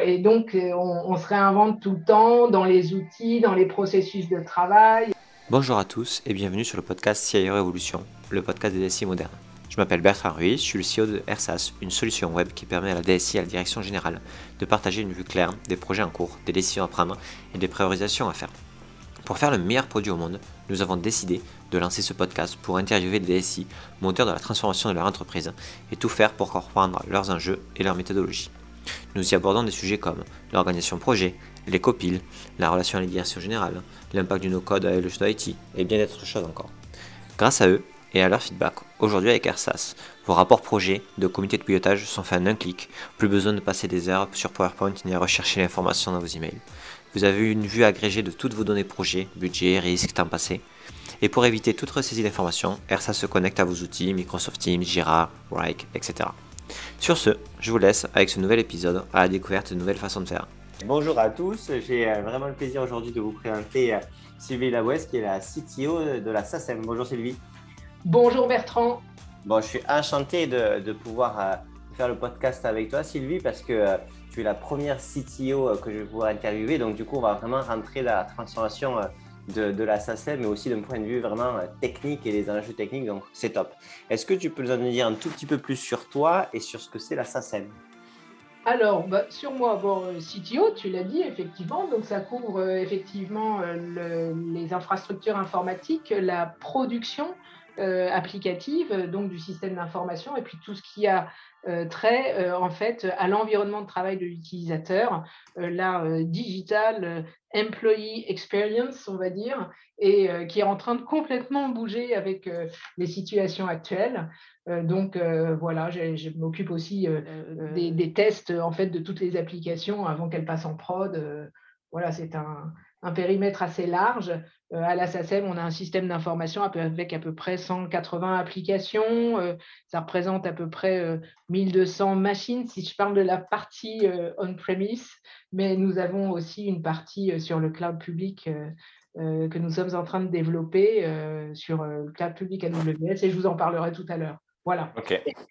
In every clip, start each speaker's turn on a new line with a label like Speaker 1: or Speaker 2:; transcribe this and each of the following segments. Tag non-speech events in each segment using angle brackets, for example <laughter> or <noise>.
Speaker 1: Et donc, euh, on, se réinvente tout le temps dans les outils, dans les processus de travail.
Speaker 2: Bonjour à tous et bienvenue sur le podcast CIO Evolution, le podcast des DSI modernes. Je m'appelle Bertrand Ruiz, je suis le CEO de AirSAS, une solution web qui permet à la DSI et à la direction générale de partager une vue claire des projets en cours, des décisions à prendre et des priorisations à faire. Pour faire le meilleur produit au monde, nous avons décidé de lancer ce podcast pour interviewer des DSI, moteurs de la transformation de leur entreprise, et tout faire pour comprendre leurs enjeux et leurs méthodologies. Nous y abordons des sujets comme l'organisation projet, les copiles, la relation à la générale, l'impact du no-code avec le IT et bien d'autres choses encore. Grâce à eux et à leur feedback, aujourd'hui avec AirSAS, vos rapports projets de comité de pilotage sont faits en un clic, plus besoin de passer des heures sur PowerPoint ni à rechercher l'information dans vos emails. Vous avez une vue agrégée de toutes vos données projets, budget, risque, temps passé. Et pour éviter toute ressaisie d'informations, AirSAS se connecte à vos outils Microsoft Teams, Jira, Rike, etc. Sur ce, je vous laisse avec ce nouvel épisode à la découverte de nouvelles façons de faire.
Speaker 3: Bonjour à tous, j'ai euh, vraiment le plaisir aujourd'hui de vous présenter euh, Sylvie Labouès qui est la CTO de la SACEM. Bonjour Sylvie.
Speaker 1: Bonjour Bertrand.
Speaker 3: Bon, je suis enchanté de, pouvoir euh, faire le podcast avec toi Sylvie parce que tu es la première CTO que je vais pouvoir interviewer. Donc du coup, on va vraiment rentrer dans la transformation de, la SACEM, mais aussi d'un point de vue vraiment euh, technique et des enjeux techniques. Donc, c'est top. Est-ce que tu peux nous en dire un tout petit peu plus sur toi et sur ce que c'est la SACEM
Speaker 1: alors, bah, sur moi, bon, euh, CTO, tu l'as dit, effectivement, donc ça couvre euh, effectivement les infrastructures informatiques, la production applicative, donc du système d'information, et puis tout ce qui a euh, très euh, en fait à l'environnement de travail de l'utilisateur, euh, la digital employee experience, on va dire, et qui est en train de complètement bouger avec les situations actuelles. donc voilà, je m'occupe aussi des, des, tests en fait de toutes les applications avant qu'elles passent en prod. voilà, c'est un, un périmètre assez large. Euh, à la SACEM, on a un système d'information avec à peu près 180 applications. Euh, ça représente à peu près 1200 euh, machines si je parle de la partie on-premise, mais nous avons aussi une partie sur le cloud public que nous sommes en train de développer sur le cloud public AWS et je vous en parlerai tout à l'heure. Voilà.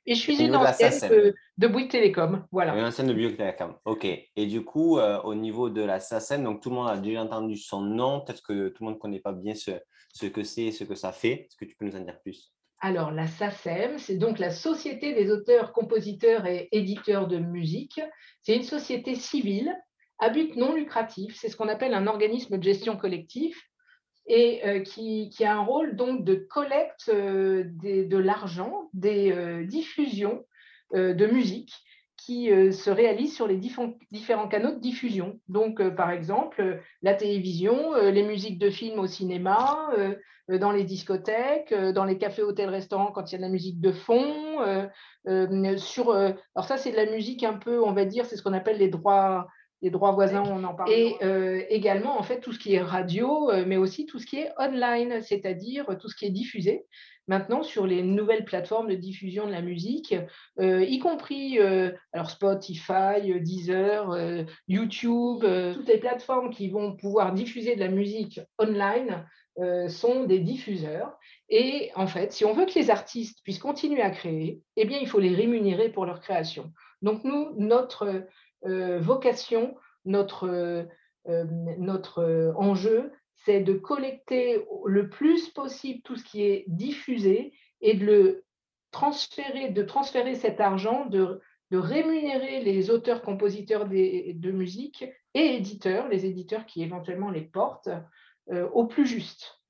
Speaker 1: Et, je suis une ancienne de, de Bouygues Télécom. Voilà.
Speaker 3: Une ancienne de Bouygues Télécom. OK. Et du coup, euh, au niveau de la SACEM, donc tout le monde a déjà entendu son nom. Peut-être que tout le monde ne connaît pas bien ce, ce que c'est et ce que ça fait. Est-ce que tu peux nous en dire plus?
Speaker 1: Alors, la SACEM, c'est donc la Société des auteurs, compositeurs et éditeurs de musique. C'est une société civile à but non lucratif. C'est ce qu'on appelle un organisme de gestion collective et euh, qui, a un rôle donc de collecte euh, de l'argent des euh, diffusions de musique qui se réalisent sur les différents canaux de diffusion. Donc, par exemple, la télévision, les musiques de films au cinéma, dans les discothèques, dans les cafés, hôtels, restaurants quand il y a de la musique de fond. alors ça, c'est de la musique un peu, on va dire, c'est ce qu'on appelle les droits les droits voisins, on en parle. Et euh, également, en fait, tout ce qui est radio, euh, mais aussi tout ce qui est online, c'est-à-dire tout ce qui est diffusé maintenant sur les nouvelles plateformes de diffusion de la musique, euh, y compris alors Spotify, Deezer, YouTube, toutes les plateformes qui vont pouvoir diffuser de la musique online sont des diffuseurs. Et en fait, si on veut que les artistes puissent continuer à créer, eh bien, il faut les rémunérer pour leur création. Donc, nous, notre euh, vocation, notre, euh, euh, notre enjeu, c'est de collecter le plus possible tout ce qui est diffusé et de le transférer, de transférer cet argent, de, de rémunérer les auteurs, compositeurs de musique et éditeurs, les éditeurs qui éventuellement les portent, au plus juste.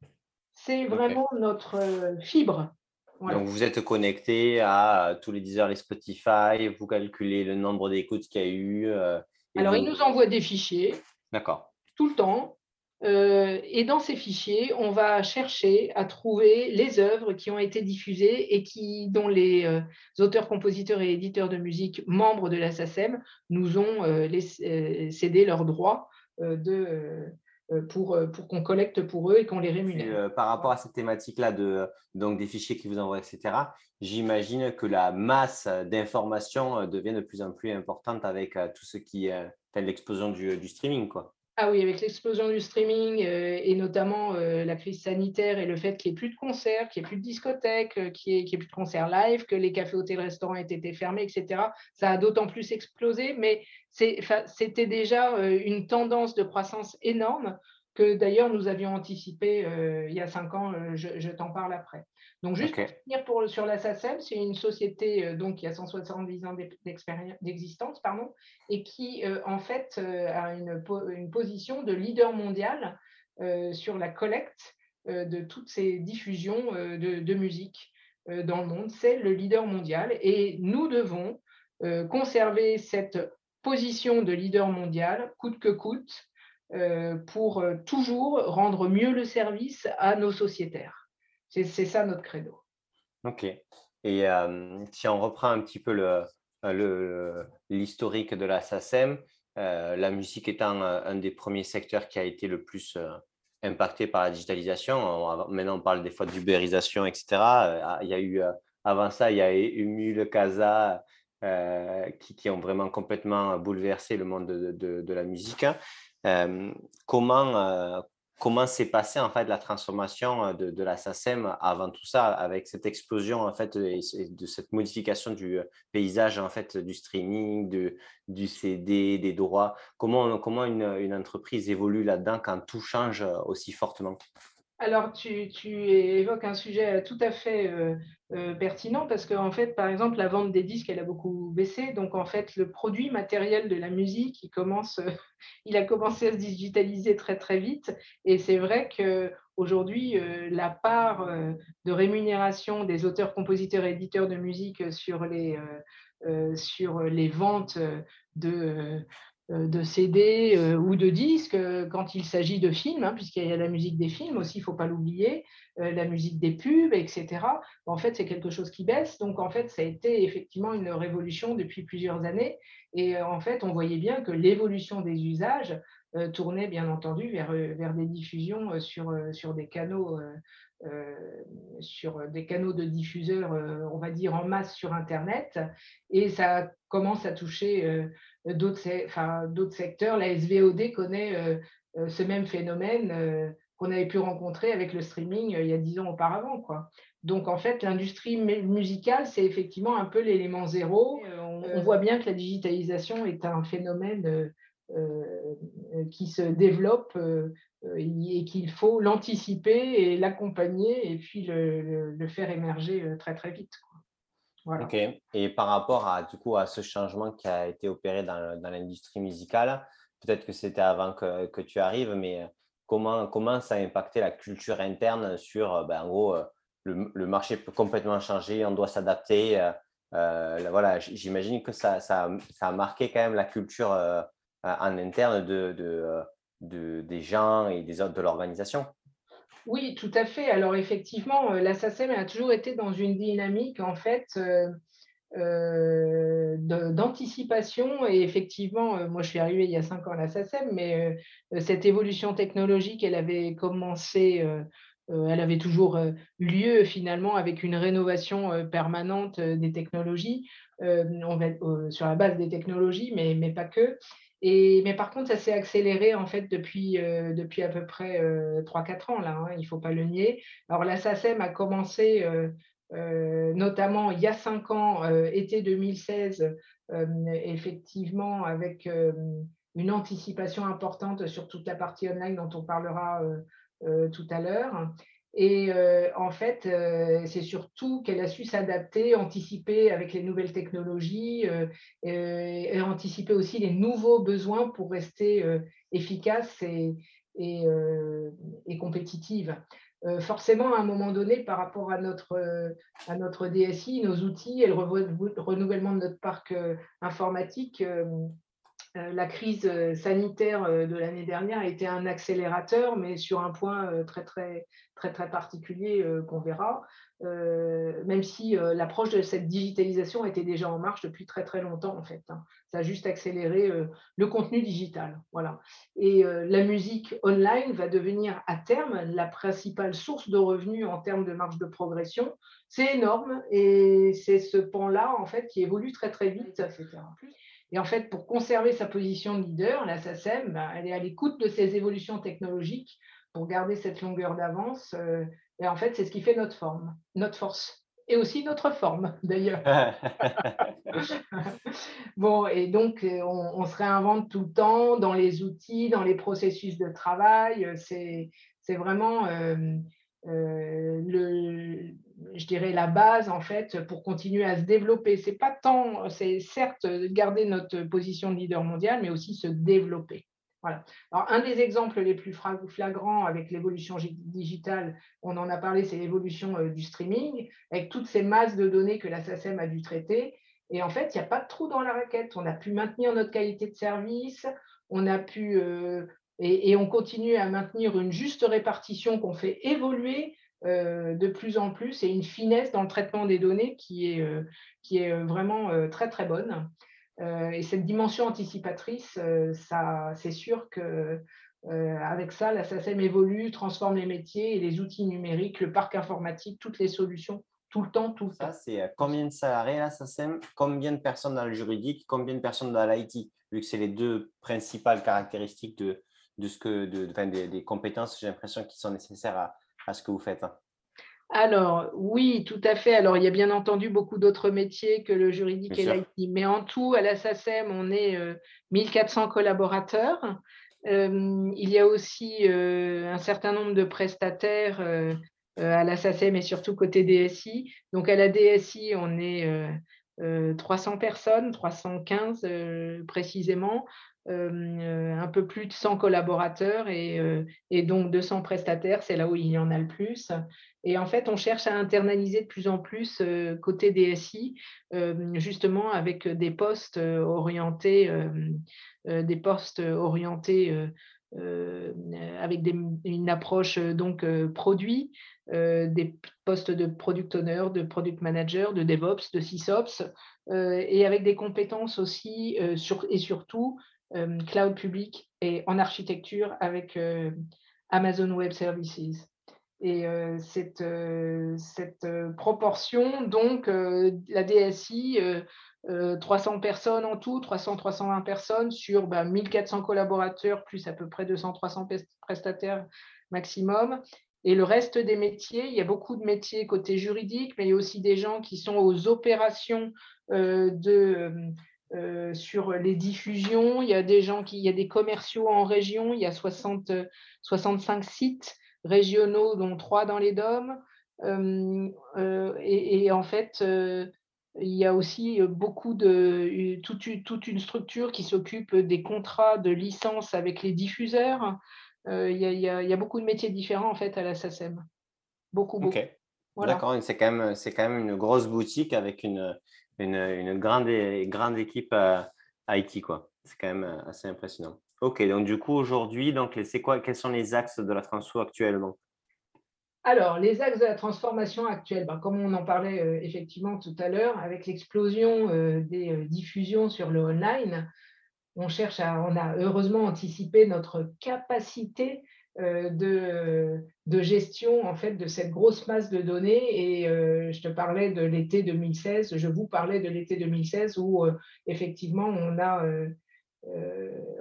Speaker 1: C'est vraiment notre fibre.
Speaker 3: Donc, vous êtes connecté à tous les 10 heures les Spotify, vous calculez le nombre d'écoutes qu'il y a eu.
Speaker 1: Euh, Alors, il nous envoie des fichiers.
Speaker 3: D'accord.
Speaker 1: Tout le temps. Euh, et dans ces fichiers, on va chercher à trouver les œuvres qui ont été diffusées et qui, dont les euh, auteurs, compositeurs et éditeurs de musique membres de la SACEM nous ont cédé leurs droits de, euh, pour, euh, pour qu'on collecte pour eux et qu'on les rémunère.
Speaker 3: Euh, par rapport à cette thématique-là, de, donc des fichiers qui vous envoient, etc., j'imagine que la masse d'informations devient de plus en plus importante avec tout ce qui est l'explosion du, streaming.
Speaker 1: Ah oui, avec l'explosion du streaming euh, et notamment euh, la crise sanitaire et le fait qu'il n'y ait plus de concerts, qu'il n'y ait plus de discothèques, euh, qu'il n'y ait, plus de concerts live, que les cafés, hôtels, restaurants aient été fermés, etc., ça a d'autant plus explosé. Mais c'était déjà une tendance de croissance énorme que d'ailleurs nous avions anticipé il y a cinq ans. je t'en parle après. Donc, juste pour finir pour, sur la SACEM, c'est une société euh, donc, qui a 170 ans d'existence pardon, et qui, euh, en fait, euh, a une, une, position de leader mondial sur la collecte de toutes ces diffusions de, de, musique dans le monde. C'est le leader mondial et nous devons conserver cette position de leader mondial, coûte que coûte, pour toujours rendre mieux le service à nos sociétaires. C'est ça notre credo.
Speaker 3: Ok. Et euh, si on reprend un petit peu l'historique le, de la SACEM, euh, la musique étant euh, un des premiers secteurs qui a été le plus impacté par la digitalisation. maintenant, on parle des fois d'ubérisation, etc. Il y a eu, avant ça, il y a eu le Casa qui, ont vraiment complètement bouleversé le monde de, de, de la musique. Comment, comment s'est passée en fait la transformation de, la SACEM avant tout ça, avec cette explosion en fait et, de cette modification du paysage en fait du streaming, de, du CD, des droits? Comment, comment une, entreprise évolue là-dedans quand tout change aussi fortement?
Speaker 1: Alors, tu, évoques un sujet tout à fait euh, pertinent parce qu'en fait, par exemple, la vente des disques, elle a beaucoup baissé. Donc, en fait, le produit matériel de la musique, il, commence, <laughs> a commencé à se digitaliser très, très vite. Et c'est vrai qu'aujourd'hui, euh, la part de rémunération des auteurs, compositeurs et éditeurs de musique sur les, ventes de euh, de CD euh, ou de disques euh, quand il s'agit de films, hein, puisqu'il y a la musique des films aussi, il ne faut pas l'oublier, la musique des pubs, etc. En fait, c'est quelque chose qui baisse. Donc, en fait, ça a été effectivement une révolution depuis plusieurs années. Et en fait, on voyait bien que l'évolution des usages tournait bien entendu vers, vers des diffusions sur, sur des canaux. sur des canaux de diffuseurs, on va dire en masse sur Internet, et ça commence à toucher d'autres secteurs. La SVOD connaît euh, euh, ce même phénomène euh, qu'on avait pu rencontrer avec le streaming il y a dix ans auparavant. Quoi. Donc, en fait, l'industrie musicale, c'est effectivement un peu l'élément zéro. On, voit bien que la digitalisation est un phénomène qui se développe et qu'il faut l'anticiper et l'accompagner et puis le, faire émerger très, très vite.
Speaker 3: Ok. Et par rapport à, du coup, à ce changement qui a été opéré dans, l'industrie musicale, peut-être que c'était avant que, tu arrives, mais euh, comment, comment ça a impacté la culture interne sur, euh, ben, en gros, euh, le, marché peut complètement changer, on doit s'adapter. Euh, voilà, j'imagine que ça, ça, a marqué quand même la culture en interne de, de, de, des gens et des de l'organisation?
Speaker 1: Oui, tout à fait. Alors effectivement, euh, la SACEM a toujours été dans une dynamique en fait euh, euh, d'anticipation. Et effectivement, moi je suis arrivée il y a cinq ans à la SACEM, mais cette évolution technologique, elle avait commencé, elle avait toujours lieu finalement avec une rénovation permanente des technologies, sur la base des technologies, mais pas que mais par contre, ça s'est accéléré en fait depuis, euh, depuis à peu près 3-4 euh, ans, là, hein, il ne faut pas le nier. Alors la SACEM a commencé euh, notamment il y a 5 ans, été 2016, effectivement, avec une anticipation importante sur toute la partie online dont on parlera tout à l'heure. Et euh, en fait, euh, c'est surtout qu'elle a su s'adapter, anticiper avec les nouvelles technologies euh, et, anticiper aussi les nouveaux besoins pour rester efficace et, et, compétitive. forcément, à un moment donné, par rapport à notre, à notre DSI, nos outils et le renouvellement de notre parc informatique, la crise euh, sanitaire euh, de l'année dernière a été un accélérateur, mais sur un point très très très très particulier qu'on verra. même si l'approche de cette digitalisation était déjà en marche depuis très très longtemps en fait. Hein. Ça a juste accéléré le contenu digital, voilà. Et la musique online va devenir à terme la principale source de revenus en termes de marge de progression. C'est énorme et c'est ce pan-là en fait qui évolue très très vite, etc. Et en fait, pour conserver sa position de leader, la SACEM, ben, elle est à l'écoute de ces évolutions technologiques pour garder cette longueur d'avance. Euh, et en fait, c'est ce qui fait notre forme, notre force et aussi notre forme <laughs> d'ailleurs. <laughs> bon, et donc on, se réinvente tout le temps dans les outils, dans les processus de travail. C'est vraiment euh, le, je dirais la base en fait pour continuer à se développer. C'est pas tant, c'est certes garder notre position de leader mondial, mais aussi se développer. Voilà. Alors, un des exemples les plus flagrants avec l'évolution digitale, on en a parlé, c'est l'évolution euh, du streaming, avec toutes ces masses de données que la SACEM a dû traiter. Et en fait, il n'y a pas de trou dans la raquette. On a pu maintenir notre qualité de service, on a pu euh, et, on continue à maintenir une juste répartition qu'on fait évoluer euh, de plus en plus et une finesse dans le traitement des données qui est, euh, qui est euh, vraiment très très bonne. et cette dimension anticipatrice, ça, c'est sûr que avec ça, la SACEM évolue, transforme les métiers et les outils numériques, le parc informatique, toutes les solutions, tout le temps, tout le
Speaker 3: ça, C'est combien de salariés la SACEM, combien de personnes dans le juridique, combien de personnes dans l'IT, vu que c'est les deux principales caractéristiques de, de ce que, de, des, compétences, j'ai l'impression, qui sont nécessaires à, à, ce que vous faites.
Speaker 1: Alors, oui, tout à fait. Alors, il y a bien entendu beaucoup d'autres métiers que le juridique et l'IT. Mais en tout, à la SACEM, on est 1400 euh, collaborateurs. Euh, il y a aussi euh, un certain nombre de prestataires à la SACEM et surtout côté DSI. Donc, à la DSI, on est 300 personnes, 315 précisément. Euh, peu plus de 100 collaborateurs et, euh, donc 200 prestataires, c'est là où il y en a le plus. Et en fait, on cherche à internaliser de plus en plus euh, côté DSI, justement avec des postes orientés, des postes orientés avec une approche donc produit, des postes de product owner, de product manager, de DevOps, de SysOps, et avec des compétences aussi et surtout euh, cloud public et en architecture avec euh, Amazon Web Services. Et euh, cette, cette proportion, donc, la DSI, 300 personnes en tout, 300-320 personnes sur 1400 bah, collaborateurs, plus à peu près 200-300 prestataires maximum. Et le reste des métiers, il y a beaucoup de métiers côté juridique, mais il y a aussi des gens qui sont aux opérations de euh, sur les diffusions. Il y a des gens qui, il y a des commerciaux en région. Il y a 60, 65 sites régionaux, dont trois dans les DOM. Euh, euh, et, en fait, il y a aussi beaucoup de toute, toute une structure qui s'occupe des contrats de licence avec les diffuseurs. Il y, a, il, y a, beaucoup de métiers différents en fait à la SACEM. Beaucoup, beaucoup.
Speaker 3: D'accord, c'est quand, même, quand même une grosse boutique avec une, une, grande, grande équipe IT, quoi. C'est quand même euh, assez impressionnant. Ok, donc du coup, aujourd'hui, quoi, quels sont les axes de la transfo actuellement?
Speaker 1: Alors, les axes de la transformation actuelle, ben, comme on en parlait euh, effectivement tout à l'heure, avec l'explosion euh, des diffusions sur le online, on cherche à, on a heureusement anticipé notre capacité euh, de, de, gestion en fait de cette grosse masse de données. Et euh, je te parlais de l'été 2016 je vous parlais de l'été 2016 où euh, effectivement on a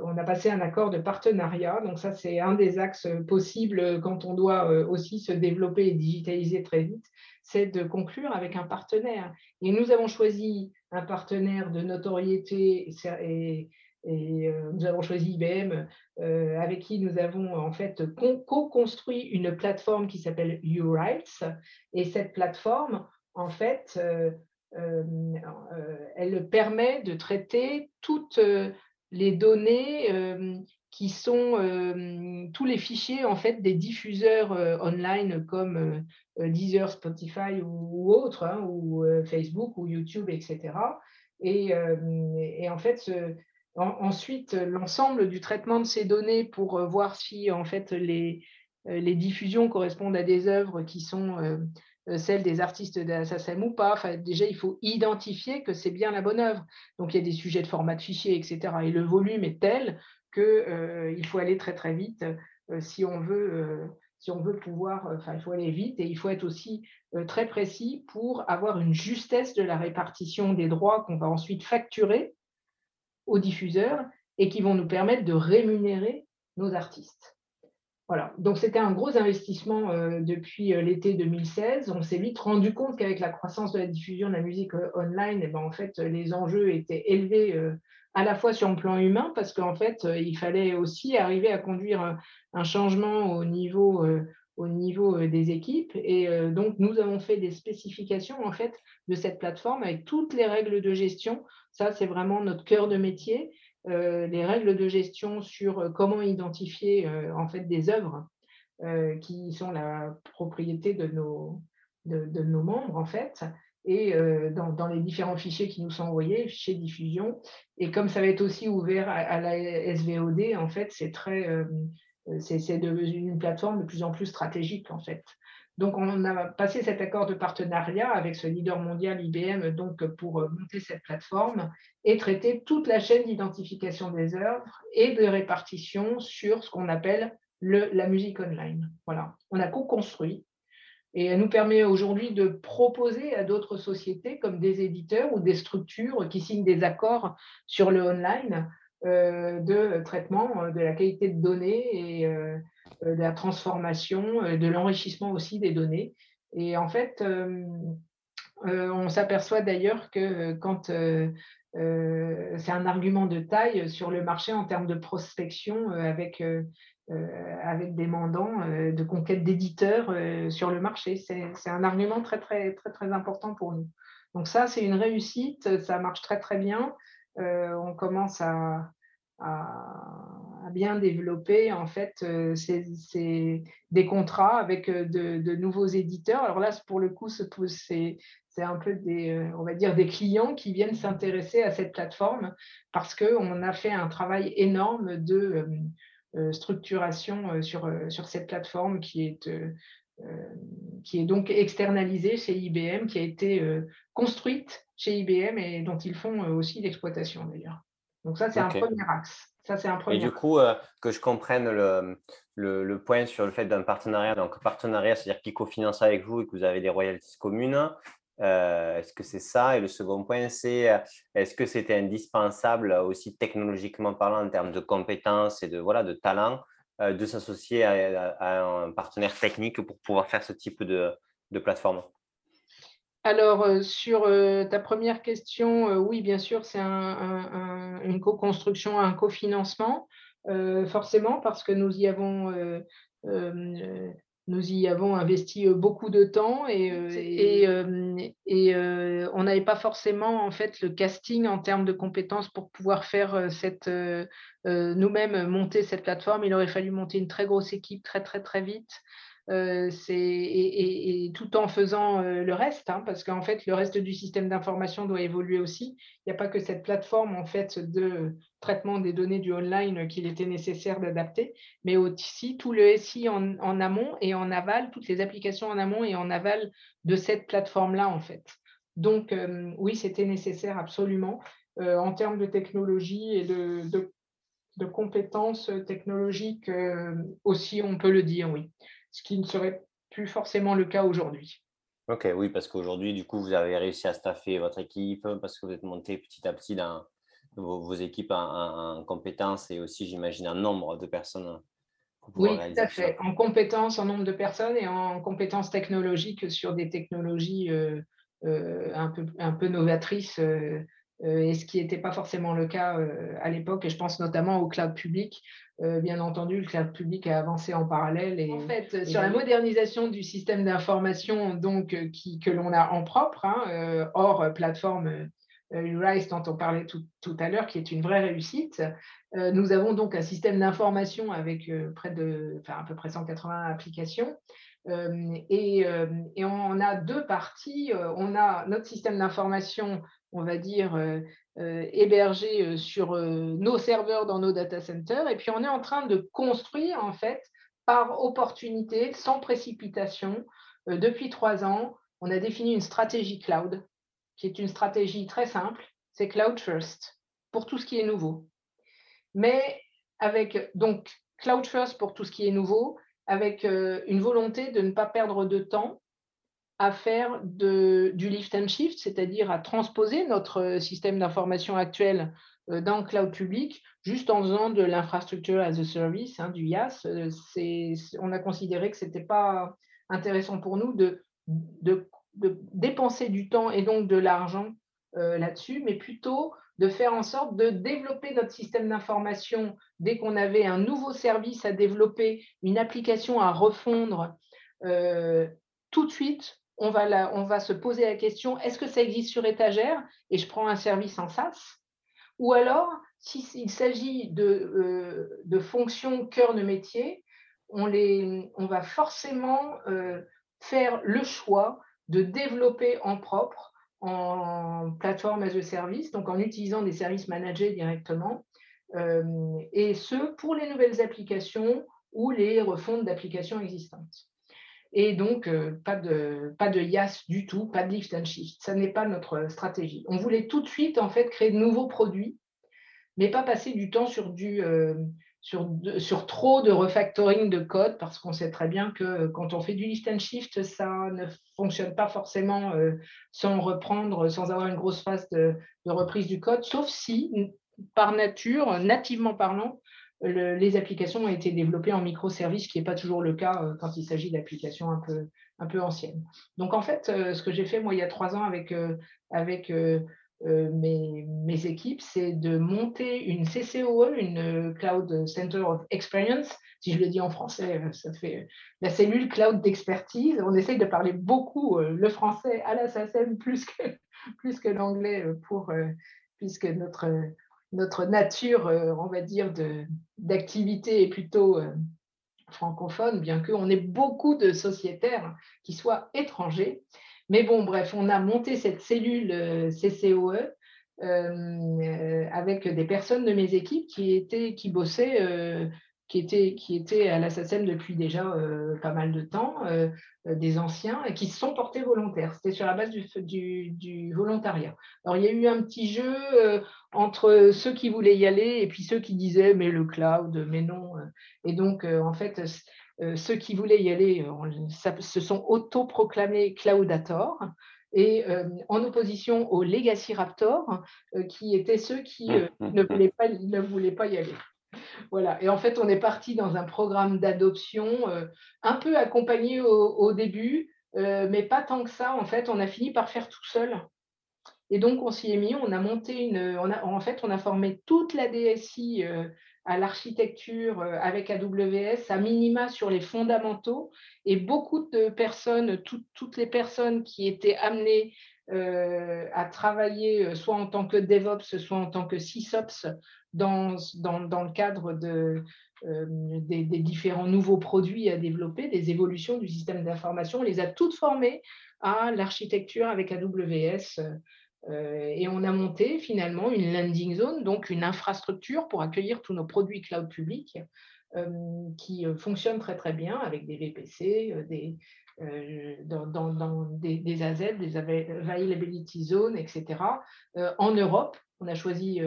Speaker 1: on a passé un accord de partenariat. Donc ça c'est un des axes possibles quand on doit aussi se développer et digitaliser très vite c'est de conclure avec un partenaire. Et nous avons choisi un partenaire de notoriété et, et euh, nous avons choisi IBM, euh, avec qui nous avons en fait co-construit une plateforme qui s'appelle URights. Et cette plateforme, en fait, euh, elle permet de traiter toutes les données qui sont tous les fichiers en fait des diffuseurs online comme Deezer, Spotify ou, autres, hein, ou Facebook ou YouTube, etc. Et, et en fait, ce, ensuite, l'ensemble du traitement de ces données pour euh, voir si en fait les, euh, les diffusions correspondent à des œuvres qui sont euh, celles des artistes d'Assassin ou pas. Déjà, il faut identifier que c'est bien la bonne œuvre. Donc, il y a des sujets de format de fichier, etc. Et le volume est tel qu'il faut aller très très vite si on veut. si on veut pouvoir, enfin, il faut aller vite et il faut être aussi très précis pour avoir une justesse de la répartition des droits qu'on va ensuite facturer aux diffuseurs et qui vont nous permettre de rémunérer nos artistes. Voilà, donc c'était un gros investissement euh, depuis euh, l'été 2016. On s'est vite rendu compte qu'avec la croissance de la diffusion de la musique euh, online, eh ben, en fait, les enjeux étaient élevés à la fois sur le plan humain, parce qu'en fait, il fallait aussi arriver à conduire un, changement au niveau, au niveau des équipes. Et donc, nous avons fait des spécifications en fait de cette plateforme avec toutes les règles de gestion. Ça, c'est vraiment notre cœur de métier. Euh, les règles de gestion sur euh, comment identifier euh, en fait des œuvres qui sont la propriété de nos, de, nos membres en fait et dans, les différents fichiers qui nous sont envoyés, fichiers diffusion. Et comme ça va être aussi ouvert à, la SVOD, en fait, c'est très, c'est une plateforme de plus en plus stratégique en fait. Donc, on a passé cet accord de partenariat avec ce leader mondial IBM donc, pour monter cette plateforme et traiter toute la chaîne d'identification des œuvres et de répartition sur ce qu'on appelle le, la musique online. Voilà, on a co-construit et elle nous permet aujourd'hui de proposer à d'autres sociétés comme des éditeurs ou des structures qui signent des accords sur le online euh, de traitement de la qualité de données et euh, euh, de la transformation, euh, de l'enrichissement aussi des données. Et en fait, euh, on s'aperçoit d'ailleurs que quand c'est un argument de taille sur le marché en termes de prospection avec, avec des mandants de conquête d'éditeurs sur le marché. C'est un argument très, très, très, très important pour nous. Donc ça, c'est une réussite, ça marche très, très bien. On commence à, bien développer en fait euh, des contrats avec euh, de, nouveaux éditeurs. Alors là, pour le coup, c'est un peu des, euh, on va dire, des clients qui viennent s'intéresser à cette plateforme parce qu'on a fait un travail énorme de structuration sur cette plateforme qui est, qui est donc externalisée chez IBM, qui a été construite chez IBM et dont ils font aussi l'exploitation d'ailleurs. Donc ça, c'est un premier axe. Ça, c'est un premier
Speaker 3: Et du coup, euh, que je comprenne le, le, point sur le fait d'un partenariat. Donc, partenariat, c'est-à-dire qu'il cofinance avec vous et que vous avez des royalties communes. Euh, est-ce que c'est ça? Et le second point, c'est euh, est-ce que c'était indispensable aussi technologiquement parlant en termes de compétences et de, voilà, de talent de s'associer à, un partenaire technique pour pouvoir faire ce type de, de plateforme.
Speaker 1: Alors, euh, sur euh, ta première question, euh, oui, bien sûr, c'est une co-construction, un cofinancement, forcément, parce que nous y avons, nous y avons investi beaucoup de temps et, et, on n'avait pas forcément en fait le casting en termes de compétences pour pouvoir faire cette nous-mêmes monter cette plateforme. Il aurait fallu monter une très grosse équipe très très très vite. Euh, et, tout en faisant euh, le reste, hein, parce qu'en fait, le reste du système d'information doit évoluer aussi. Il n'y a pas que cette plateforme en fait de traitement des données du online qu'il était nécessaire d'adapter, mais aussi tout le SI en, amont et en aval, toutes les applications en amont et en aval de cette plateforme-là en fait. Donc euh, oui, c'était nécessaire absolument en termes de technologie et de, de compétences technologiques aussi, on peut le dire, oui ce qui ne serait plus forcément le cas aujourd'hui.
Speaker 3: Ok, oui, parce qu'aujourd'hui, du coup, vous avez réussi à staffer votre équipe parce que vous êtes monté petit à petit dans vos, équipes en, compétences et aussi, j'imagine, en nombre de personnes.
Speaker 1: Oui, tout à fait. En compétences, en nombre de personnes et en compétences technologiques sur des technologies euh, euh, un, peu, un peu novatrices euh, et ce qui n'était pas forcément le cas à l'époque. Et je pense notamment au cloud public euh, bien entendu, le cloud public a avancé en parallèle. Et, en fait, sur la modernisation du système d'information donc, euh, qui, que l'on a en propre, hein, euh, hors plateforme Rise dont on parlait tout, tout à l'heure, qui est une vraie réussite, nous avons donc un système d'information avec près de, enfin, à peu près 180 applications. Et, et, on a deux parties. On a notre système d'information, on va dire, euh, hébergés euh, sur euh, nos serveurs dans nos data centers. Et puis, on est en train de construire, en fait, par opportunité, sans précipitation. depuis trois ans, on a défini une stratégie cloud, qui est une stratégie très simple, c'est cloud first, pour tout ce qui est nouveau. Mais avec, donc, cloud first pour tout ce qui est nouveau, avec une volonté de ne pas perdre de temps à faire du lift and shift, c'est-à-dire à transposer notre système d'information actuel dans le cloud public juste en faisant de l'infrastructure as a service, hein, du IaaS. on a considéré que ce n'était pas intéressant pour nous de, dépenser du temps et donc de l'argent là-dessus, mais plutôt de faire en sorte de développer notre système d'information dès qu'on avait un nouveau service à développer, une application à refondre, tout de suite, on va, se poser la question, est-ce que ça existe sur étagère et je prends un service en SaaS? Ou alors, s'il s'agit de, euh, fonctions cœur de métier, on va forcément euh, faire le choix de développer en propre, en plateforme as a service, donc en utilisant des services managés directement, euh, et ce pour les nouvelles applications ou les refontes d'applications existantes. Et donc, euh, pas, de, pas de YAS du tout, pas de lift and shift. Ça n'est pas notre stratégie. On voulait tout de suite, en fait, créer de nouveaux produits, mais pas passer du temps sur, du, euh, sur, sur trop de refactoring de code, parce qu'on sait très bien que quand on fait du lift and shift, ça ne fonctionne pas forcément euh, sans reprendre, sans avoir une grosse phase de, de reprise du code, sauf si, par nature, nativement parlant, les applications ont été développées en microservices, ce qui n'est pas toujours le cas euh, quand il s'agit d'applications un peu, anciennes. Donc en fait, euh, ce que j'ai fait moi il y a trois ans avec, euh, mes, équipes, c'est de monter une CCOE, une Cloud Center of Experience. Si je le dis en français, ça fait la cellule cloud d'expertise. On essaye de parler beaucoup le français à la SACEM plus que, <laughs> plus que l'anglais puisque notre notre nature, euh, on va dire, d'activité est plutôt euh, francophone, bien qu'on ait beaucoup de sociétaires qui soient étrangers. Mais bon, bref, on a monté cette cellule euh, CCOE avec des personnes de mes équipes qui, étaient, qui bossaient qui étaient, qui étaient à la SACEM depuis déjà euh, pas mal de temps, euh, euh, des anciens, et qui se sont portés volontaires. C'était sur la base du, du, volontariat. Alors, il y a eu un petit jeu entre ceux qui voulaient y aller et puis ceux qui disaient, mais le cloud, mais non. Et donc, en fait, ceux qui voulaient y aller se sont autoproclamés cloudators et en opposition aux Legacy Raptor, qui étaient ceux qui mmh, mmh, ne, mmh. voulaient pas, ne voulaient pas y aller. Voilà. Et en fait, on est parti dans un programme d'adoption euh, un peu accompagné au, début, euh, mais pas tant que ça. En fait, on a fini par faire tout seul. Et donc, on s'y est mis, on a monté une. en fait, on a formé toute la DSI euh, à l'architecture avec AWS, à minima sur les fondamentaux. Et beaucoup de personnes, toutes les personnes qui étaient amenées à travailler soit en tant que DevOps, soit en tant que SysOps dans, le cadre de, euh, des, différents nouveaux produits à développer, des évolutions du système d'information. On les a toutes formées à l'architecture avec AWS. Euh, et on a monté finalement une landing zone, donc une infrastructure pour accueillir tous nos produits cloud publics euh, qui fonctionne très très bien avec des VPC, des, AZ, des Availability Zones, etc. en Europe, on a choisi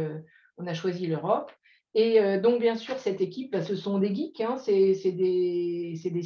Speaker 1: on a choisi l'Europe. Et euh, donc, bien sûr, cette équipe, bah, ce sont des geeks, hein, c'est des, des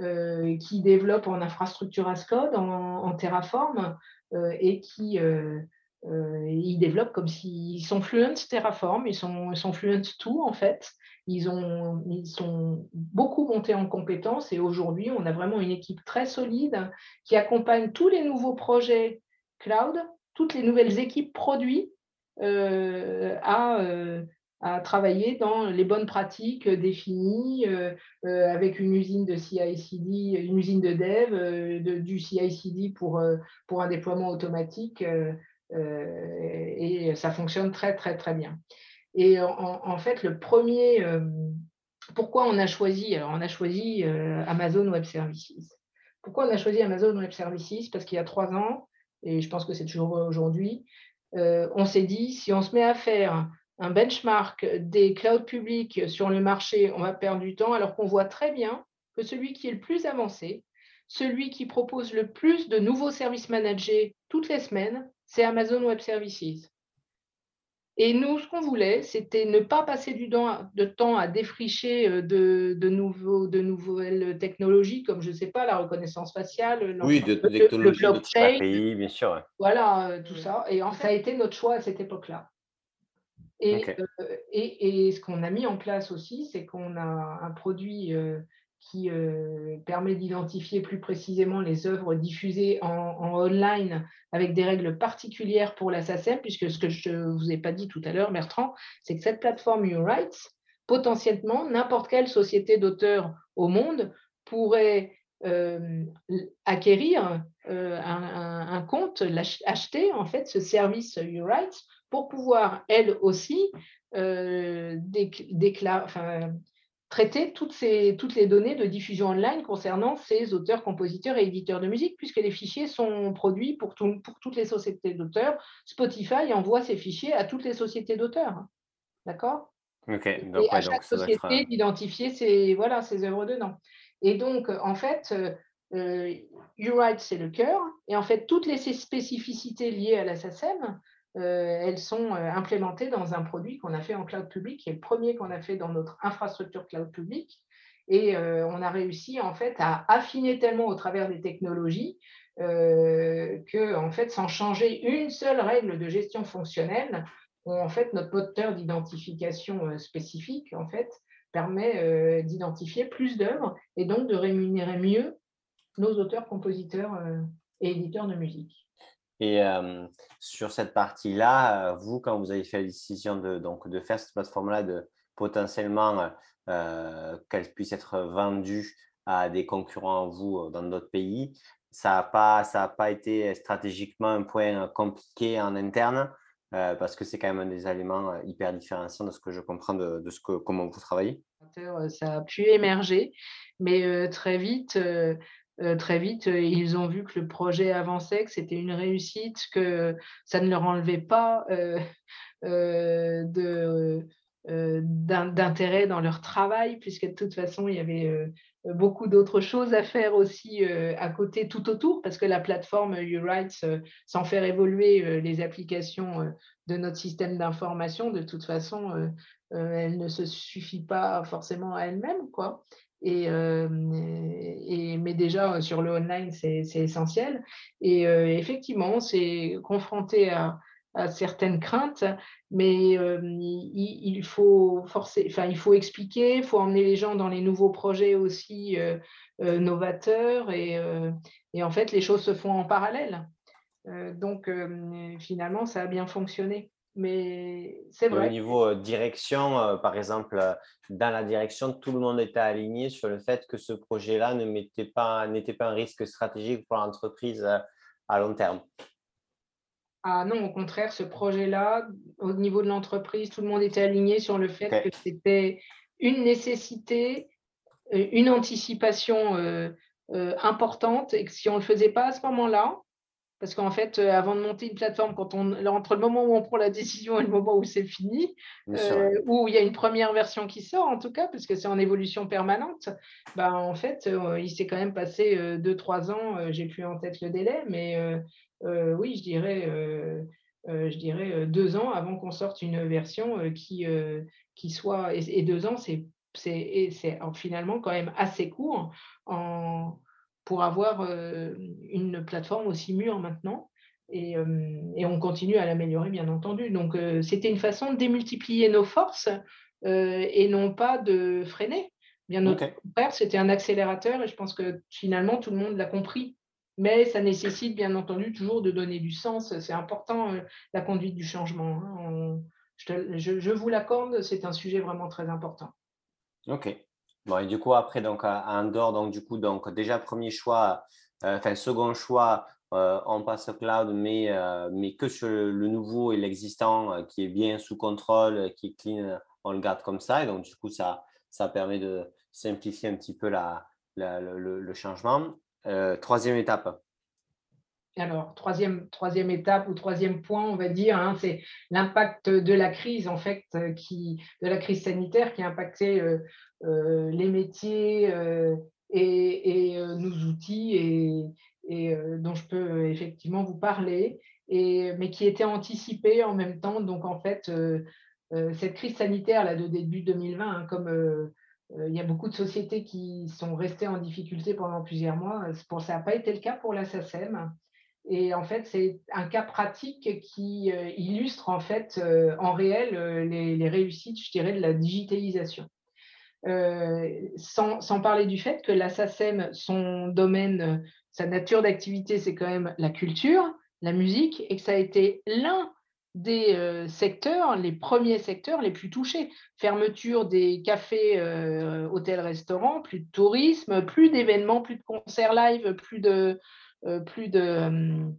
Speaker 1: euh, qui développent en infrastructure as code, en, Terraform, euh, et qui ils développent comme s'ils sont fluent Terraform, ils sont, ils sont tout en fait. Ils, ont, ils sont beaucoup montés en compétences et aujourd'hui, on a vraiment une équipe très solide qui accompagne tous les nouveaux projets cloud, toutes les nouvelles équipes produits euh, à, euh, à, travailler dans les bonnes pratiques définies euh, avec une usine de CI/CD, une usine de dev, du CI/CD pour, pour un déploiement automatique. et ça fonctionne très, très, très bien. Et en, fait, le premier, pourquoi on a choisi, alors on a choisi Amazon Web Services. Pourquoi on a choisi Amazon Web Services? Parce qu'il y a trois ans, et je pense que c'est toujours aujourd'hui, euh, on s'est dit, si on se met à faire un benchmark des clouds publics sur le marché, on va perdre du temps, alors qu'on voit très bien que celui qui est le plus avancé, celui qui propose le plus de nouveaux services managés toutes les semaines, c'est Amazon Web Services. Et nous, ce qu'on voulait, c'était ne pas passer du temps, de temps à défricher euh, de, de, nouveaux, de nouvelles technologies, comme, je ne sais pas, la reconnaissance faciale,
Speaker 3: oui, de, de le, blockchain. bien sûr.
Speaker 1: Voilà, euh, tout ça. Et en fait, ça a été notre choix à cette époque-là. Et, et, ce qu'on a mis en place aussi, c'est qu'on a un produit qui permet d'identifier plus précisément les œuvres diffusées en, online avec des règles particulières pour la SACEM, puisque ce que je ne vous ai pas dit tout à l'heure, Bertrand, c'est que cette plateforme YouRights, potentiellement, n'importe quelle société d'auteurs au monde pourrait acquérir un, compte, acheter en fait ce service YouRights pour pouvoir, elle aussi, déclarer traiter toutes, ces, toutes les données de diffusion online concernant ces auteurs, compositeurs et éditeurs de musique, puisque les fichiers sont produits pour, pour toutes les sociétés d'auteurs. Spotify envoie ces fichiers à toutes les sociétés d'auteurs. D'accord?
Speaker 3: Okay,
Speaker 1: Et à chaque société euh, d'identifier ces, voilà, ces œuvres dedans. Et donc, en fait, euh, euh c'est le cœur. Et en fait, toutes les spécificités liées à la SACEM euh, elles sont euh, implémentées dans un produit qu'on a fait en cloud public, qui est le premier qu'on a fait dans notre infrastructure cloud public. Et euh, on a réussi en fait à affiner tellement au travers des technologies que, en fait, sans changer une seule règle de gestion fonctionnelle, en fait, notre moteur d'identification spécifique en fait, permet d'identifier plus d'œuvres et donc de rémunérer mieux nos auteurs, compositeurs et éditeurs de musique.
Speaker 3: Et sur cette partie-là, vous, quand vous avez fait la décision de, donc, de faire cette plateforme-là, de potentiellement qu'elle puisse être vendue à des concurrents vous dans d'autres pays, ça n'a pas, pas été stratégiquement un point compliqué en interne parce que c'est quand même un des éléments hyper différenciants de ce que je comprends de, de ce que, comment vous travaillez?
Speaker 1: Ça a pu émerger, mais très vite, euh, très vite, euh, ils ont vu que le projet avançait, que c'était une réussite, que ça ne leur enlevait pas euh, <laughs> d'intérêt dans leur travail, puisque de toute façon, il y avait beaucoup d'autres choses à faire aussi à côté, tout autour, parce que la plateforme YouRights, sans faire évoluer les applications de notre système d'information, de toute façon, elle ne se suffit pas forcément à elle-même. quoi. Euh, et, mais déjà, sur le online, c'est essentiel. Et euh, effectivement, c'est confronté à, certaines craintes, mais euh, il, faut forcer, enfin, il faut expliquer, il faut emmener les gens dans les nouveaux projets aussi novateurs. Et, et, en fait, les choses se font en parallèle. donc, finalement, ça a bien fonctionné. Mais c'est vrai.
Speaker 3: Au niveau direction, par exemple, dans la direction, tout le monde était aligné sur le fait que ce projet-là n'était pas, pas un risque stratégique pour l'entreprise à long terme.
Speaker 1: Ah non, au contraire, ce projet-là, au niveau de l'entreprise, tout le monde était aligné sur le fait que c'était une nécessité, une anticipation importante et que si on ne le faisait pas à ce moment-là, parce qu'en fait, euh, avant de monter une plateforme, quand on, entre le moment où on prend la décision et le moment où c'est fini, euh, où il y a une première version qui sort, en tout cas, parce que c'est en évolution permanente, bah, en fait, euh, il s'est quand même passé 2-3 ans, j'ai plus en tête le délai, mais oui, je dirais, je dirais deux ans avant qu'on sorte une version qui, qui soit. Et, et deux ans, c'est finalement quand même assez court en pour avoir euh, une plateforme aussi mûre maintenant. Et, euh, et on continue à l'améliorer, bien entendu. Donc, euh, c'était une façon de démultiplier nos forces et non pas de freiner. Bien au contraire, c'était un accélérateur et je pense que finalement, tout le monde l'a compris. Mais ça nécessite, bien entendu, toujours de donner du sens. C'est important, la conduite du changement. Hein. je, je, je vous l'accorde, c'est un sujet vraiment très important.
Speaker 3: OK. Bon, et du coup, après, donc, à, Andorre, donc, du coup, donc, déjà, premier choix, euh, enfin, second choix, euh, on passe au cloud, mais, euh, mais que sur le, nouveau et l'existant qui est bien sous contrôle, qui est clean, on le garde comme ça. Et donc, du coup, ça, ça permet de simplifier un petit peu la, le, le, changement. troisième étape.
Speaker 1: Alors, troisième, troisième étape ou troisième point, on va dire, hein, c'est l'impact de la crise, en fait, qui, de la crise sanitaire qui a impacté euh, les métiers euh, et, euh, nos outils et, dont je peux effectivement vous parler, mais qui était anticipé en même temps. Donc, en fait, cette crise sanitaire là, de début 2020, hein, comme il y a beaucoup de sociétés qui sont restées en difficulté pendant plusieurs mois, ça n'a pas été le cas pour la SACEM. Et en fait, c'est un cas pratique qui illustre en fait en réel les, les, réussites, je dirais, de la digitalisation. Sans, sans, parler du fait que la SACEM, son domaine, sa nature d'activité, c'est quand même la culture, la musique, et que ça a été l'un des euh, secteurs, les premiers secteurs les plus touchés. Fermeture des cafés, euh, hôtels, restaurants, plus de tourisme, plus d'événements, plus de concerts live, plus de, euh, plus de,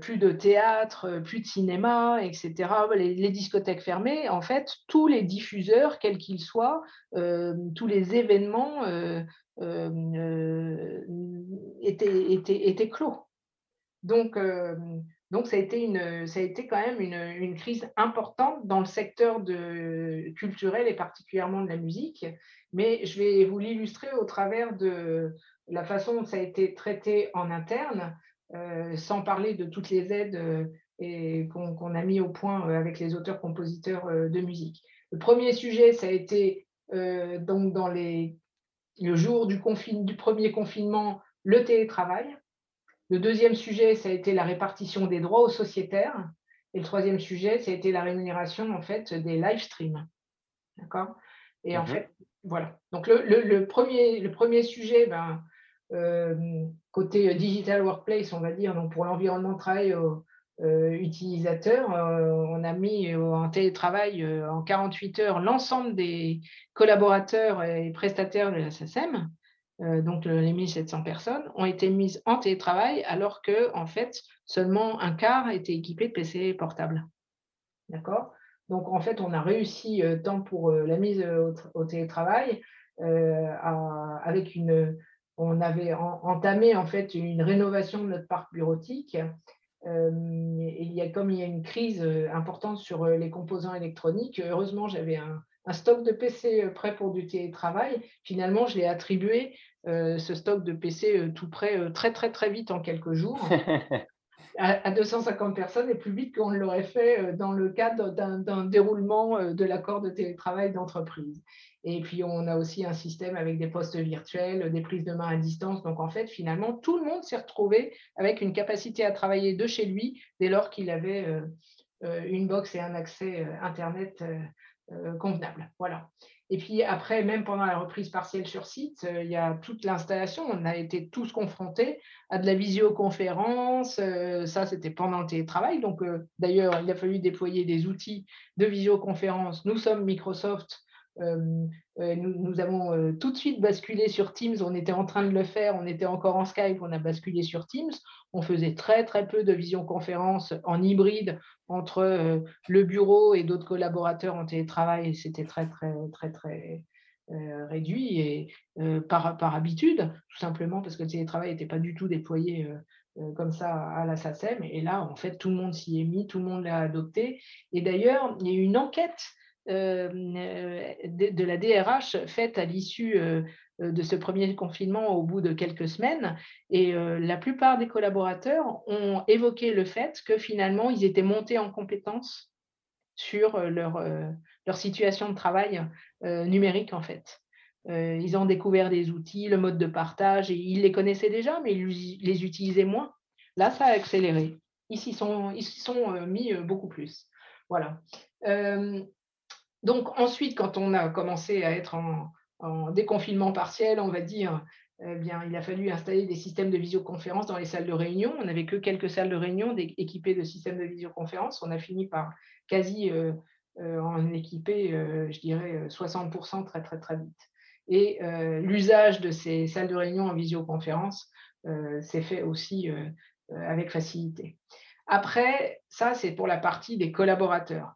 Speaker 1: plus de théâtre, plus de cinéma, etc. Les, discothèques fermées, en fait, tous les diffuseurs, quels qu'ils soient, tous les événements étaient, étaient, étaient, clos. Donc, donc, ça a été, une, ça a été quand même une, crise importante dans le secteur culturel et particulièrement de la musique. Mais je vais vous l'illustrer au travers de la façon dont ça a été traité en interne, euh, sans parler de toutes les aides euh, qu'on a mis au point euh, avec les auteurs-compositeurs de musique. Le premier sujet, ça a été donc dans les, le jour du, du premier confinement, le télétravail. Le deuxième sujet, ça a été la répartition des droits aux sociétaires. Et le troisième sujet, ça a été la rémunération en fait des live streams. D'accord? Et en mhm. fait, voilà. Donc le, premier, le premier sujet, ben, euh, côté digital workplace, on va dire, donc pour l'environnement de travail euh, utilisateur, euh, on a mis en télétravail en 48 heures l'ensemble des collaborateurs et prestataires de la SSM. Euh, donc les 1700 personnes, ont été mises en télétravail alors que, en fait, seulement un quart était équipé de PC portables. D'accord? Donc, en fait, on a réussi, euh, tant pour euh, la mise au, télétravail, avec une. On avait entamé, en fait, une rénovation de notre parc bureautique. il y a, comme il y a une crise importante sur les composants électroniques, heureusement, j'avais un, stock de PC euh, prêt pour du télétravail. Finalement, je l'ai attribué, euh, ce stock de PC euh, tout prêt, très, très, très vite en quelques jours. <laughs> à, 250 personnes et plus vite qu'on l'aurait fait dans le cadre d'un déroulement de l'accord de télétravail d'entreprise. Et puis, on a aussi un système avec des postes virtuels, des prises de main à distance. Donc, en fait, finalement, tout le monde s'est retrouvé avec une capacité à travailler de chez lui dès lors qu'il avait une box et un accès Internet euh, convenable. Voilà. Et puis après, même pendant la reprise partielle sur site, euh, il y a toute l'installation. On a été tous confrontés à de la visioconférence. Euh, ça, c'était pendant le télétravail. Donc, d'ailleurs, il a fallu déployer des outils de visioconférence. Nous sommes Microsoft. Nous, avons tout de suite basculé sur Teams. On était en train de le faire. On était encore en Skype. On a basculé sur Teams. On faisait très, très peu de visioconférence en hybride entre le bureau et d'autres collaborateurs en télétravail, c'était très, très, très, très réduit et par, par, habitude, tout simplement parce que le télétravail n'était pas du tout déployé comme ça à la SACEM. Et là, en fait, tout le monde s'y est mis, tout le monde l'a adopté. Et d'ailleurs, il y a eu une enquête de, la DRH faite à l'issue euh, de ce premier confinement au bout de quelques semaines. Et euh, la plupart des collaborateurs ont évoqué le fait que finalement, ils étaient montés en compétence sur euh, leur, leur situation de travail numérique, en fait. ils ont découvert des outils, le mode de partage, et ils les connaissaient déjà, mais ils les utilisaient moins. Là, ça a accéléré. Ils s'y sont, ils sont mis beaucoup plus. Voilà. Donc ensuite, quand on a commencé à être en, en déconfinement partiel, on va dire, eh bien, il a fallu installer des systèmes de visioconférence dans les salles de réunion. On n'avait que quelques salles de réunion équipées de systèmes de visioconférence. On a fini par quasi euh, euh, en équiper, euh, je dirais, 60% très, très, très vite. Et l'usage de ces salles de réunion en visioconférence s'est fait aussi avec facilité. Après, ça, c'est pour la partie des collaborateurs.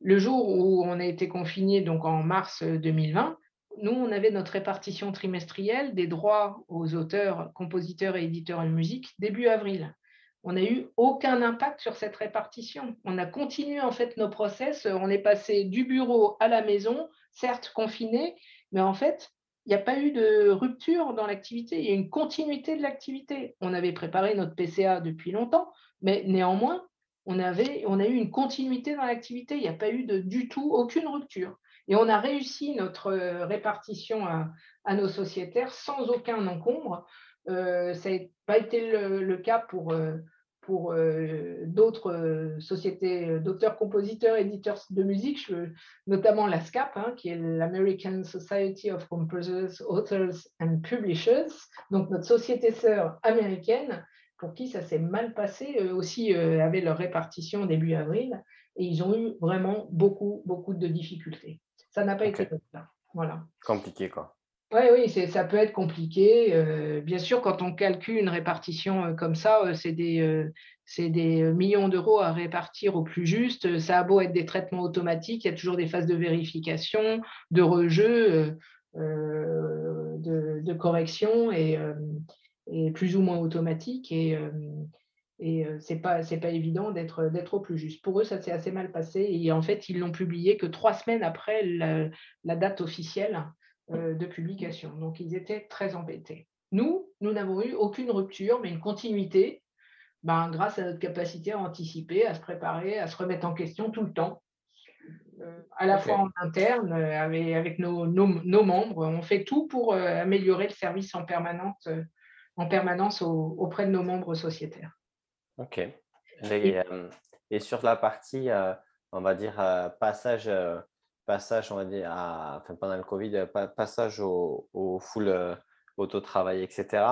Speaker 1: Le jour où on a été confiné, donc en mars 2020, nous, on avait notre répartition trimestrielle des droits aux auteurs, compositeurs et éditeurs de musique début avril. On n'a eu aucun impact sur cette répartition. On a continué en fait nos process. On est passé du bureau à la maison, certes confiné, mais en fait, il n'y a pas eu de rupture dans l'activité. Il y a une continuité de l'activité. On avait préparé notre PCA depuis longtemps, mais néanmoins, on, avait, on a eu une continuité dans l'activité. Il n'y a pas eu du tout aucune rupture. Et on a réussi notre euh, répartition à, nos sociétaires sans aucun encombre. ça n'a pas été le, cas pour, pour d'autres sociétés d'auteurs, compositeurs, éditeurs de musique, notamment la SCAP, hein, qui est l'American Society of Composers, Authors and Publishers, donc notre société sœur américaine, pour qui ça s'est mal passé, eux aussi avaient leur répartition début avril, et ils ont eu vraiment beaucoup, beaucoup de difficultés. Ça n'a pas été comme ça. Voilà.
Speaker 3: Compliqué, quoi.
Speaker 1: Oui, oui, ça peut être compliqué. Euh, bien sûr, quand on calcule une répartition euh, comme ça, euh, c'est des, des, millions d'euros à répartir au plus juste. Ça a beau être des traitements automatiques, il y a toujours des phases de vérification, de rejeu, de, de, correction et, plus ou moins automatique. Et, et ce n'est pas, pas évident d'être au plus juste. Pour eux, ça s'est assez mal passé. Et en fait, ils l'ont publié que trois semaines après la, date officielle euh, de publication. Donc, ils étaient très embêtés. Nous, nous n'avons eu aucune rupture, mais une continuité ben, grâce à notre capacité à anticiper, à se préparer, à se remettre en question tout le temps. Euh, à la fois en interne, euh, avec, avec nos, nos, membres. On fait tout pour améliorer le service en permanence, en permanence auprès de nos membres sociétaires.
Speaker 3: Ok. Et, et, sur la partie, on va dire, passage, passage, on va dire, enfin, pendant le Covid, passage au, au full auto-travail, etc.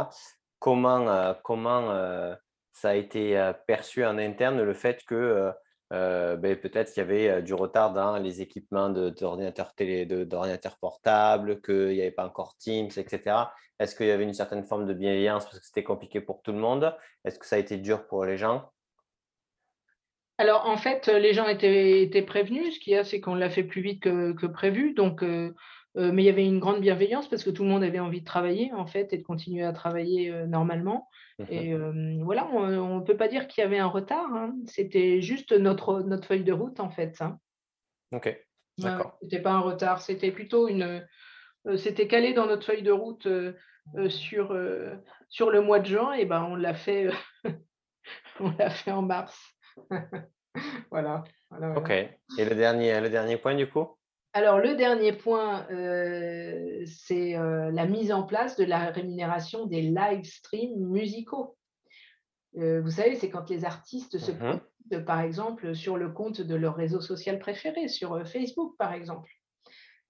Speaker 3: Comment, comment ça a été perçu en interne le fait que ben, peut-être qu'il y avait du retard dans les équipements d'ordinateurs télé, d'ordinateurs portables, qu'il n'y avait pas encore Teams, etc. Est-ce qu'il y avait une certaine forme de bienveillance parce que c'était compliqué pour tout le monde? Est-ce que ça a été dur pour les gens?
Speaker 1: Alors, en fait, les gens étaient, prévenus. Ce qu'il y a, c'est qu'on l'a fait plus vite que, prévu. Donc, euh, euh, mais il y avait une grande bienveillance parce que tout le monde avait envie de travailler, en fait, et de continuer à travailler euh, normalement. Mmh et voilà, on ne peut pas dire qu'il y avait un retard. Hein. C'était juste notre, notre feuille de route, en fait. Hein.
Speaker 3: OK, d'accord.
Speaker 1: Ce n'était pas un retard, c'était plutôt une, euh, c'était calé dans notre feuille de route euh, euh, sur, sur le mois de juin, et ben on l'a fait, <laughs> on l'a fait en mars. <laughs> voilà,
Speaker 3: Ok. Et le dernier, le dernier point du coup?
Speaker 1: Alors, le dernier point, c'est la mise en place de la rémunération des live streams musicaux. vous savez, c'est quand les artistes se mmh par exemple, sur le compte de leur réseau social préféré, sur Facebook, par exemple.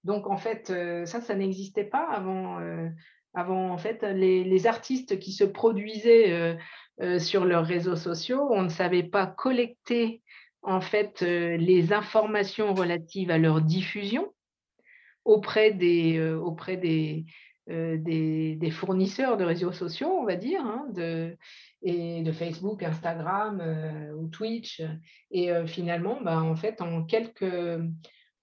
Speaker 1: Donc, en fait, euh, ça, ça n'existait pas avant. Euh, avant, en fait, les, artistes qui se produisaient euh, sur leurs réseaux sociaux, on ne savait pas collecter, en fait, les informations relatives à leur diffusion auprès des, auprès des, des, fournisseurs de réseaux sociaux, on va dire, hein, de, et de Facebook, Instagram ou Twitch. Et finalement, bah, en fait, en quelques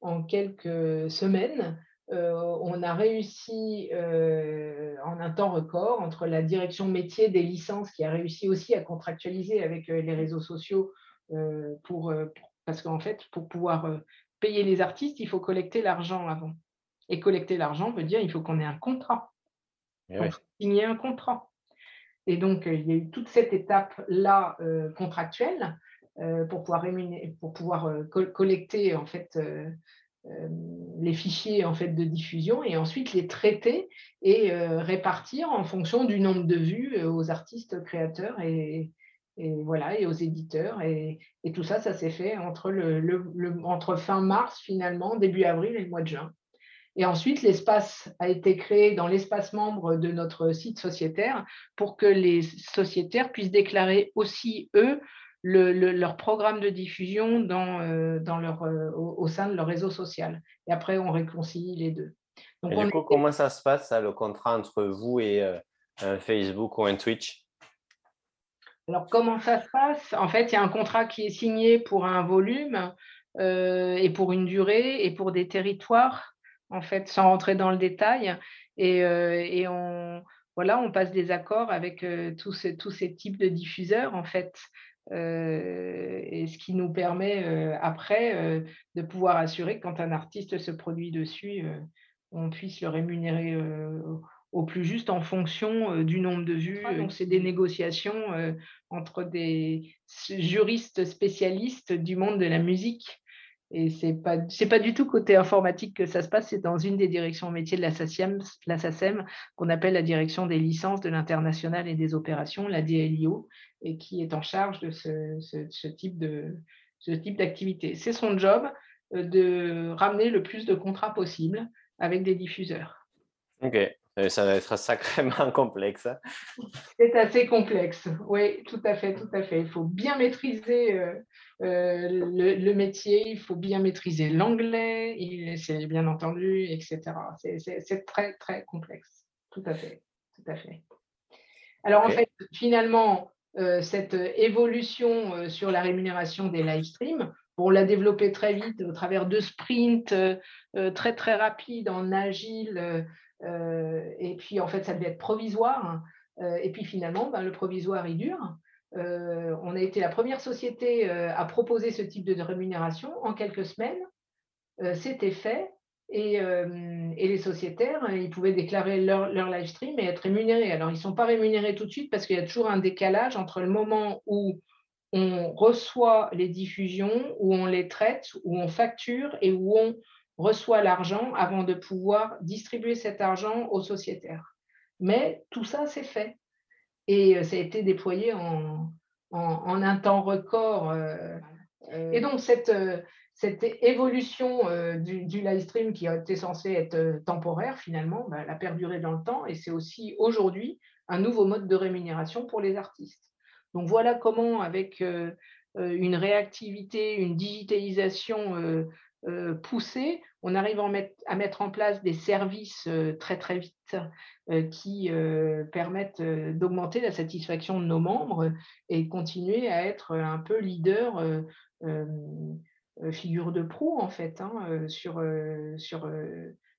Speaker 1: en quelques semaines, euh, on a réussi euh, en un temps record entre la direction métier des licences qui a réussi aussi à contractualiser avec euh, les réseaux sociaux pour, parce qu'en fait, pour pouvoir payer les artistes, il faut collecter l'argent avant. Et collecter l'argent veut dire il faut qu'on ait un contrat. Eh signer un contrat. Et donc, il y a eu toute cette étape-là contractuelle euh, pour pouvoir, pour pouvoir euh, collecter en fait euh, les fichiers en fait de diffusion et ensuite les traiter et répartir en fonction du nombre de vues aux artistes créateurs et, voilà et aux éditeurs et, tout ça ça s'est fait entre le, entre fin mars finalement début avril et le mois de juin et ensuite, l'espace a été créé dans l'espace membre de notre site sociétaire pour que les sociétaires puissent déclarer aussi, eux, leur programme de diffusion dans, euh, dans leur, euh, au, sein de leur réseau social. Et après, on réconcilie les deux.
Speaker 3: Donc, et du coup, comment ça se passe, le contrat entre vous et euh, Facebook ou un Twitch?
Speaker 1: Alors, comment ça se passe? En fait, il y a un contrat qui est signé pour un volume et pour une durée et pour des territoires, en fait, sans rentrer dans le détail. Et, et on, voilà, on passe des accords avec tous, ces, tous ces types de diffuseurs, en fait. Euh, et ce qui nous permet euh, après euh, de pouvoir assurer que quand un artiste se produit dessus, on puisse le rémunérer au plus juste en fonction du nombre de vues. Donc, c'est des négociations entre des juristes spécialistes du monde de la musique et ce n'est pas, pas du tout côté informatique que ça se passe, c'est dans une des directions métiers de la SACEM, la SACEM qu'on appelle la direction des licences de l'international et des opérations, la DLIO, et qui est en charge de ce, ce, type de ce type d'activité. C'est son job euh, de ramener le plus de contrats possible avec des diffuseurs.
Speaker 3: Ok, ça va être sacrément <laughs> complexe. Hein.
Speaker 1: C'est assez complexe, oui, tout à fait, tout à fait. Il faut bien maîtriser euh, euh, le, métier, il faut bien maîtriser l'anglais, c'est bien entendu, etc. C'est très, très complexe, tout à fait, tout à fait. Alors en fait, finalement, euh, cette évolution sur la rémunération des live streams, on l'a développé très vite au travers de sprints très, très rapides en agile euh, et puis, en fait, ça devait être provisoire. Euh, et puis, finalement, ben, le provisoire, il dure. Euh, on a été la première société à proposer ce type de rémunération en quelques semaines. C'était fait. Et, les sociétaires, ils pouvaient déclarer leur, leur, live stream et être rémunérés. Alors, ils ne sont pas rémunérés tout de suite parce qu'il y a toujours un décalage entre le moment où on reçoit les diffusions, où on les traite, où on facture et où on reçoit l'argent avant de pouvoir distribuer cet argent aux sociétaires. Mais tout ça, c'est fait. Et euh, ça a été déployé en, en, un temps record. Euh, euh, et donc, cette, cette évolution du, live stream qui a été censé être temporaire, finalement, bah, elle a perduré dans le temps. Et c'est aussi aujourd'hui un nouveau mode de rémunération pour les artistes. Donc, voilà comment, avec une réactivité, une digitalisation euh, poussé, on arrive à mettre, en place des services euh, très très vite euh, qui permettent d'augmenter la satisfaction de nos membres et continuer à être un peu leader, figure de proue en fait, hein, sur, sur,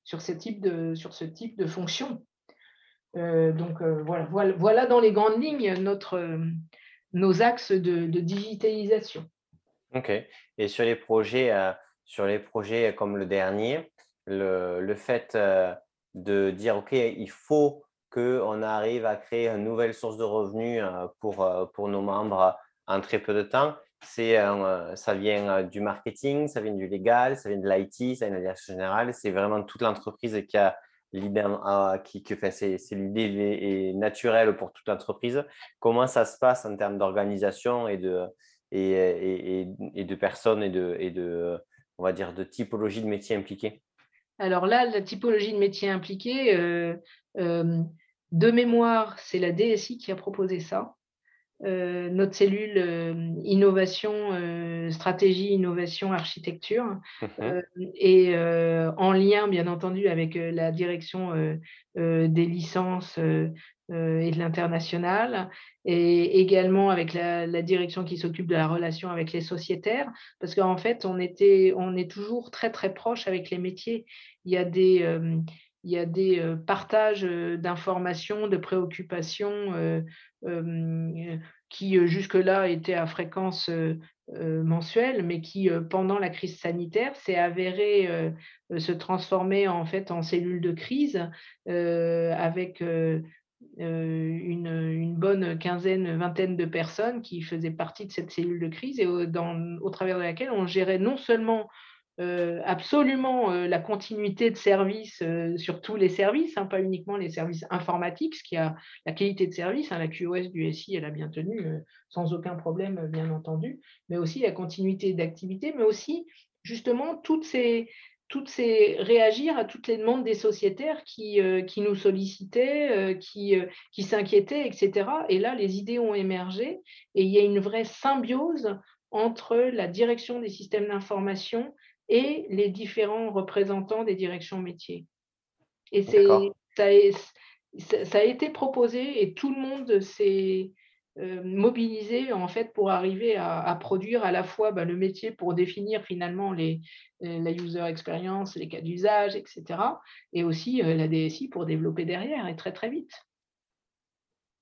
Speaker 1: sur, ce type de, sur ce type de fonction. donc voilà, voilà, dans les grandes lignes notre, nos axes de, de digitalisation.
Speaker 3: Ok. Et sur les projets sur les projets comme le dernier, le, fait euh, de dire, OK, il faut qu'on arrive à créer une nouvelle source de revenus euh, pour, euh, pour nos membres en très peu de temps, c'est ça vient du marketing, ça vient du légal, ça vient de l'IT, ça vient de la générale. C'est vraiment toute l'entreprise qui a l'idée, qui, que c'est, l'idée naturelle pour toute l'entreprise. Comment ça se passe en termes d'organisation et de, et, et, de personnes et de, on va dire, de typologie de métiers impliqués?
Speaker 1: Alors là, la typologie de métiers impliqués, euh, euh, de mémoire, c'est la DSI qui a proposé ça. Euh, notre cellule innovation, stratégie, innovation, architecture, mhm. et en lien bien entendu avec la direction des licences euh, et de l'international, et également avec la, direction qui s'occupe de la relation avec les sociétaires, parce qu'en fait, on, était, on est toujours très très proche avec les métiers. Il y a des, euh, il y a des euh, partages d'informations, de préoccupations qui jusque-là étaient à fréquence mensuelle, mais qui, pendant la crise sanitaire, s'est avéré se transformer en fait en cellule de crise avec euh, une, bonne quinzaine, vingtaine de personnes qui faisaient partie de cette cellule de crise et au travers de laquelle on gérait non seulement euh, absolument euh, la continuité de service sur tous les services, hein, pas uniquement les services informatiques, ce qui a la qualité de service, hein, la QoS du SI, elle a bien tenu, sans aucun problème, bien entendu, mais aussi la continuité d'activité, mais aussi justement toutes ces, toutes ces, réagir à toutes les demandes des sociétaires qui, euh, qui nous sollicitaient, euh, qui, euh, qui s'inquiétaient, etc. Et là, les idées ont émergé et il y a une vraie symbiose entre la direction des systèmes d'information et les différents représentants des directions métiers. Et c'est, ça, ça, a été proposé et tout le monde s'est euh, mobiliser en fait pour arriver à, produire à la fois bah, le métier pour définir finalement les, euh, la user experience, les cas d'usage, etc. Et aussi euh, la DSI pour développer derrière et très très vite.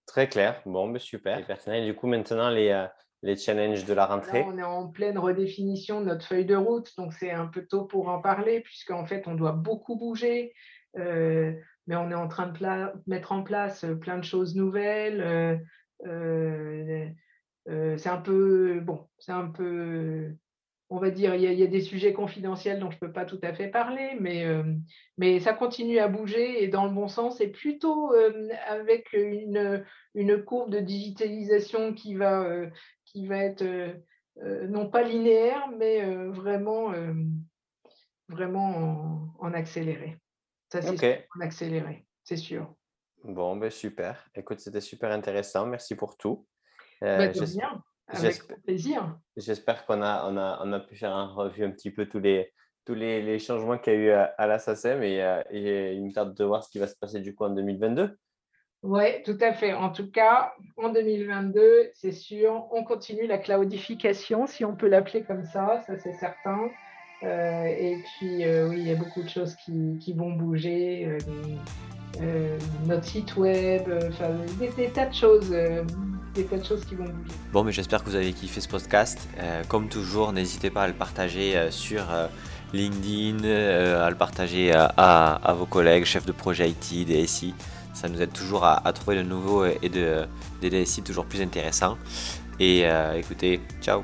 Speaker 3: Très clair. Bon, mais super. personnel. Du coup, maintenant, les, les challenges de la rentrée
Speaker 1: On est en pleine redéfinition de notre feuille de route, donc c'est un peu tôt pour en parler, puisqu'en fait, on doit beaucoup bouger. mais on est en train de mettre en place plein de choses nouvelles. Euh, euh, c'est un peu bon, c'est un peu on va dire, il y, a, des sujets confidentiels dont je ne peux pas tout à fait parler, mais, euh, mais ça continue à bouger et dans le bon sens, et plutôt euh, avec une, une, courbe de digitalisation qui va, euh, qui va être non pas linéaire, mais vraiment, vraiment en, accéléré. Ça, c'est en accéléré, c'est sûr.
Speaker 3: Bon, ben super. Écoute, c'était super intéressant. Merci pour tout.
Speaker 1: Bah, avec plaisir.
Speaker 3: J'espère qu'on a, on a, on a pu faire un revue un petit peu tous les, tous les, les changements qu'il y a eu à, à la SACEM et, euh, et, il me tarde de voir ce qui va se passer du coup en 2022.
Speaker 1: Oui, tout à fait. En tout cas, en 2022, c'est sûr, on continue la cloudification, si on peut l'appeler comme ça, ça c'est certain. Euh, et puis, euh, oui, il y a beaucoup de choses qui, vont bouger. notre site web, des, des, tas de choses des tas de choses qui vont bouger.
Speaker 2: Bon, mais j'espère que vous avez kiffé ce podcast. Euh, comme toujours, n'hésitez pas à le partager euh, sur euh, LinkedIn, à le partager à, vos collègues, chefs de projet IT, DSI. Ça nous aide toujours à, trouver de nouveaux et de, des DSI toujours plus intéressants. Et écoutez, ciao